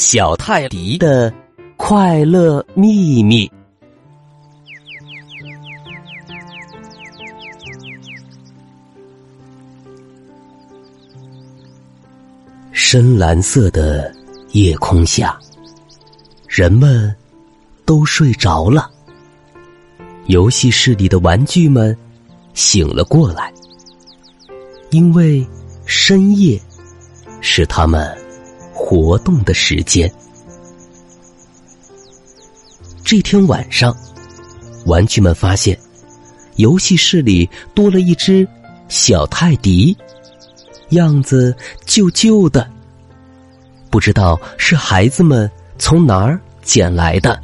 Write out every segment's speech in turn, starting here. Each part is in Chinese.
小泰迪的快乐秘密。深蓝色的夜空下，人们都睡着了。游戏室里的玩具们醒了过来，因为深夜是他们活动的时间。这天晚上，玩具们发现游戏室里多了一只小泰迪。样子旧旧的，不知道是孩子们从哪儿捡来的。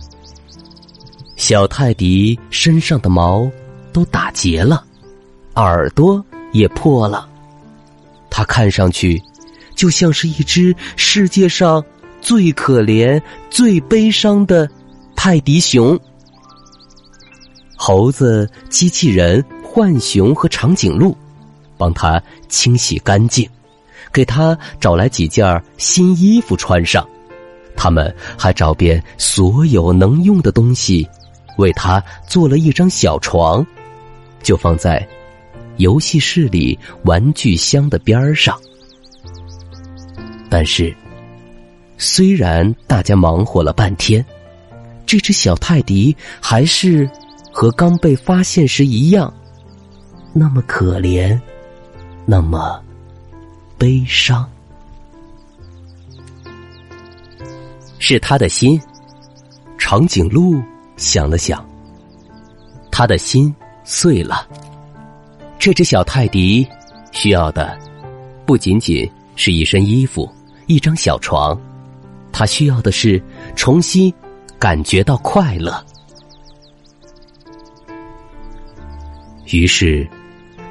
小泰迪身上的毛都打结了，耳朵也破了，它看上去就像是一只世界上最可怜、最悲伤的泰迪熊。猴子、机器人、浣熊和长颈鹿。帮他清洗干净，给他找来几件新衣服穿上。他们还找遍所有能用的东西，为他做了一张小床，就放在游戏室里玩具箱的边上。但是，虽然大家忙活了半天，这只小泰迪还是和刚被发现时一样，那么可怜。那么悲伤，是他的心。长颈鹿想了想，他的心碎了。这只小泰迪需要的不仅仅是一身衣服、一张小床，他需要的是重新感觉到快乐。于是。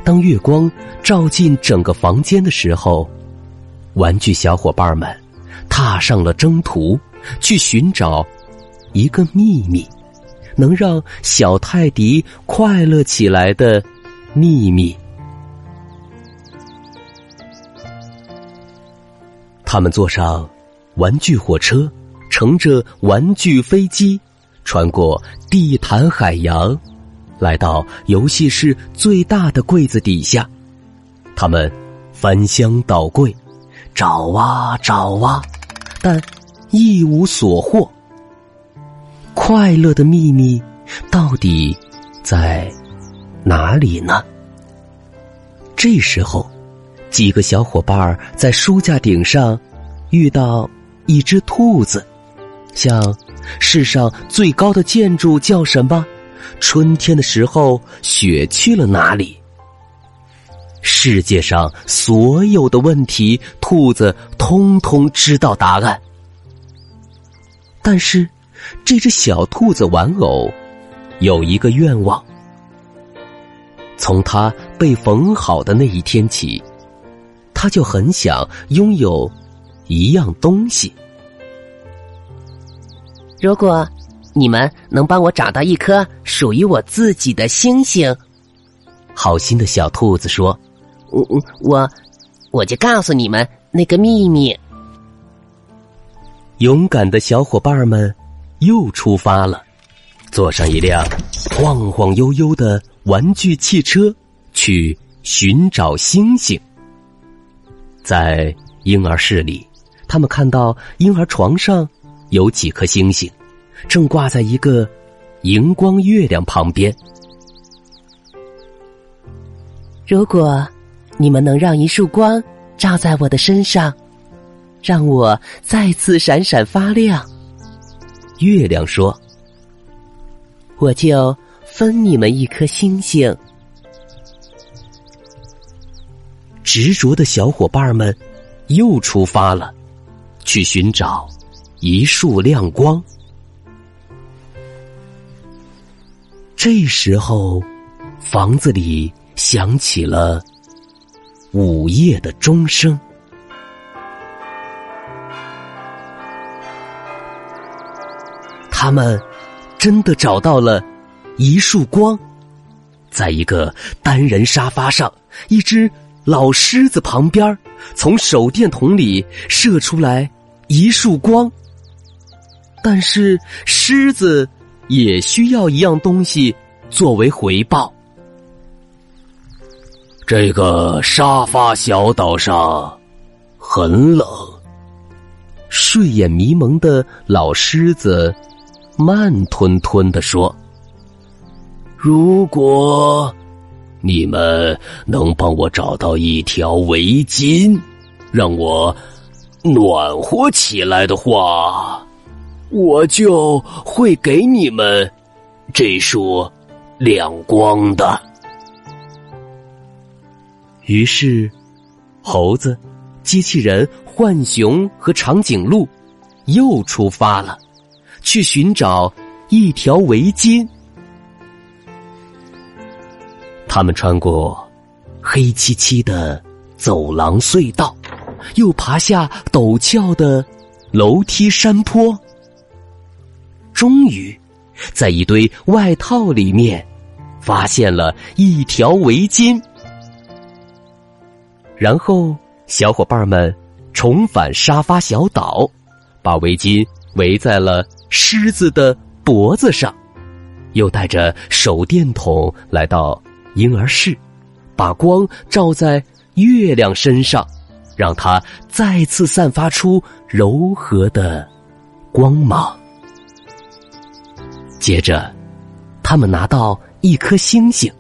当月光照进整个房间的时候，玩具小伙伴们踏上了征途，去寻找一个秘密，能让小泰迪快乐起来的秘密。他们坐上玩具火车，乘着玩具飞机，穿过地毯海洋。来到游戏室最大的柜子底下，他们翻箱倒柜，找啊找啊，但一无所获。快乐的秘密到底在哪里呢？这时候，几个小伙伴在书架顶上遇到一只兔子，像世上最高的建筑叫什么？春天的时候，雪去了哪里？世界上所有的问题，兔子通通知道答案。但是，这只小兔子玩偶有一个愿望：从它被缝好的那一天起，它就很想拥有一样东西。如果。你们能帮我找到一颗属于我自己的星星？好心的小兔子说：“我我我，我就告诉你们那个秘密。”勇敢的小伙伴们又出发了，坐上一辆晃晃悠悠的玩具汽车，去寻找星星。在婴儿室里，他们看到婴儿床上有几颗星星。正挂在一个荧光月亮旁边。如果你们能让一束光照在我的身上，让我再次闪闪发亮，月亮说：“我就分你们一颗星星。”执着的小伙伴们又出发了，去寻找一束亮光。这时候，房子里响起了午夜的钟声。他们真的找到了一束光，在一个单人沙发上，一只老狮子旁边，从手电筒里射出来一束光。但是狮子也需要一样东西作为回报。这个沙发小岛上很冷，睡眼迷蒙的老狮子。慢吞吞的说：“如果你们能帮我找到一条围巾，让我暖和起来的话，我就会给你们这束亮光的。”于是，猴子、机器人、浣熊和长颈鹿又出发了。去寻找一条围巾。他们穿过黑漆漆的走廊隧道，又爬下陡峭的楼梯山坡，终于在一堆外套里面发现了一条围巾。然后，小伙伴们重返沙发小岛，把围巾围在了。狮子的脖子上，又带着手电筒来到婴儿室，把光照在月亮身上，让它再次散发出柔和的光芒。接着，他们拿到一颗星星，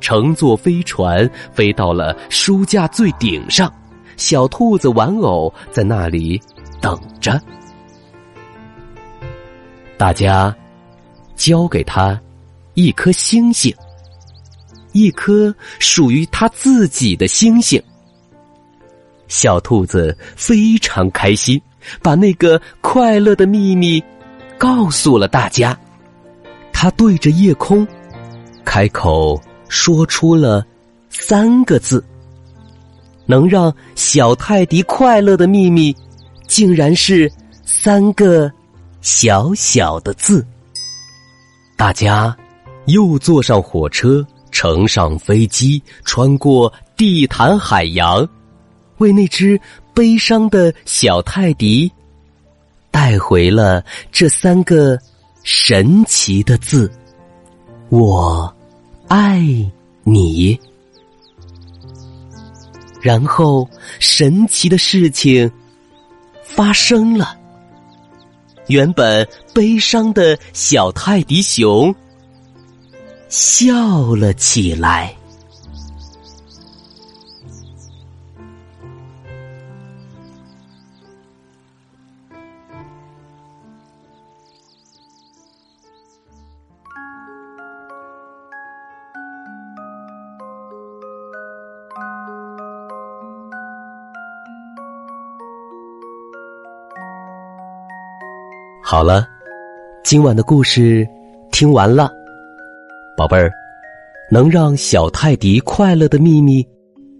乘坐飞船飞到了书架最顶上，小兔子玩偶在那里等着。大家交给他一颗星星，一颗属于他自己的星星。小兔子非常开心，把那个快乐的秘密告诉了大家。他对着夜空开口说出了三个字，能让小泰迪快乐的秘密，竟然是三个。小小的字，大家又坐上火车，乘上飞机，穿过地毯海洋，为那只悲伤的小泰迪带回了这三个神奇的字：“我爱你。”然后，神奇的事情发生了。原本悲伤的小泰迪熊笑了起来。好了，今晚的故事听完了，宝贝儿，能让小泰迪快乐的秘密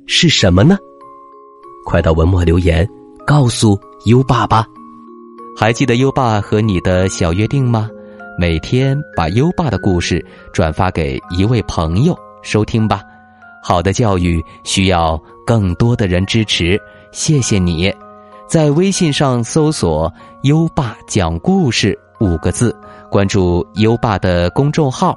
是什么呢？快到文末留言告诉优爸吧。还记得优爸和你的小约定吗？每天把优爸的故事转发给一位朋友收听吧。好的教育需要更多的人支持，谢谢你。在微信上搜索“优爸讲故事”五个字，关注优爸的公众号，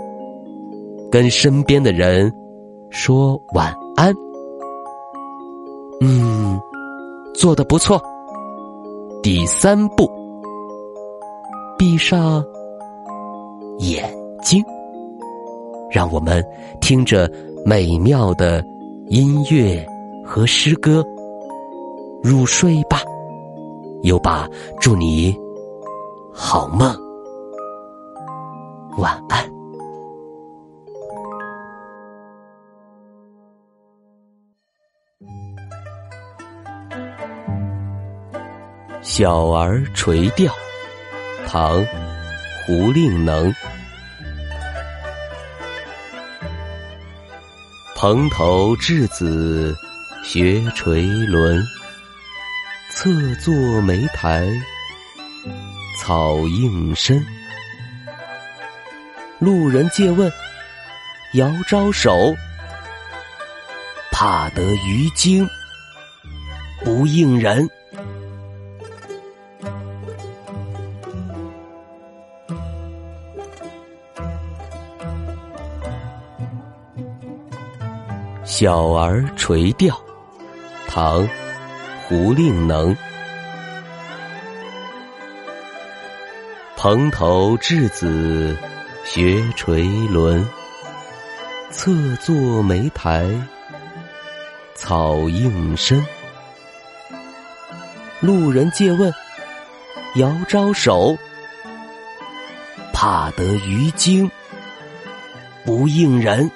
跟身边的人说晚安。嗯，做的不错。第三步，闭上眼睛。让我们听着美妙的音乐和诗歌入睡吧。优爸，祝你好梦，晚安。小儿垂钓，唐·胡令能。蓬头稚子学垂纶，侧坐莓苔草映身。路人借问，遥招手，怕得鱼惊不应人。小儿垂钓，唐·胡令能。蓬头稚子学垂纶，侧坐莓苔草映身。路人借问，遥招手，怕得鱼惊不应人。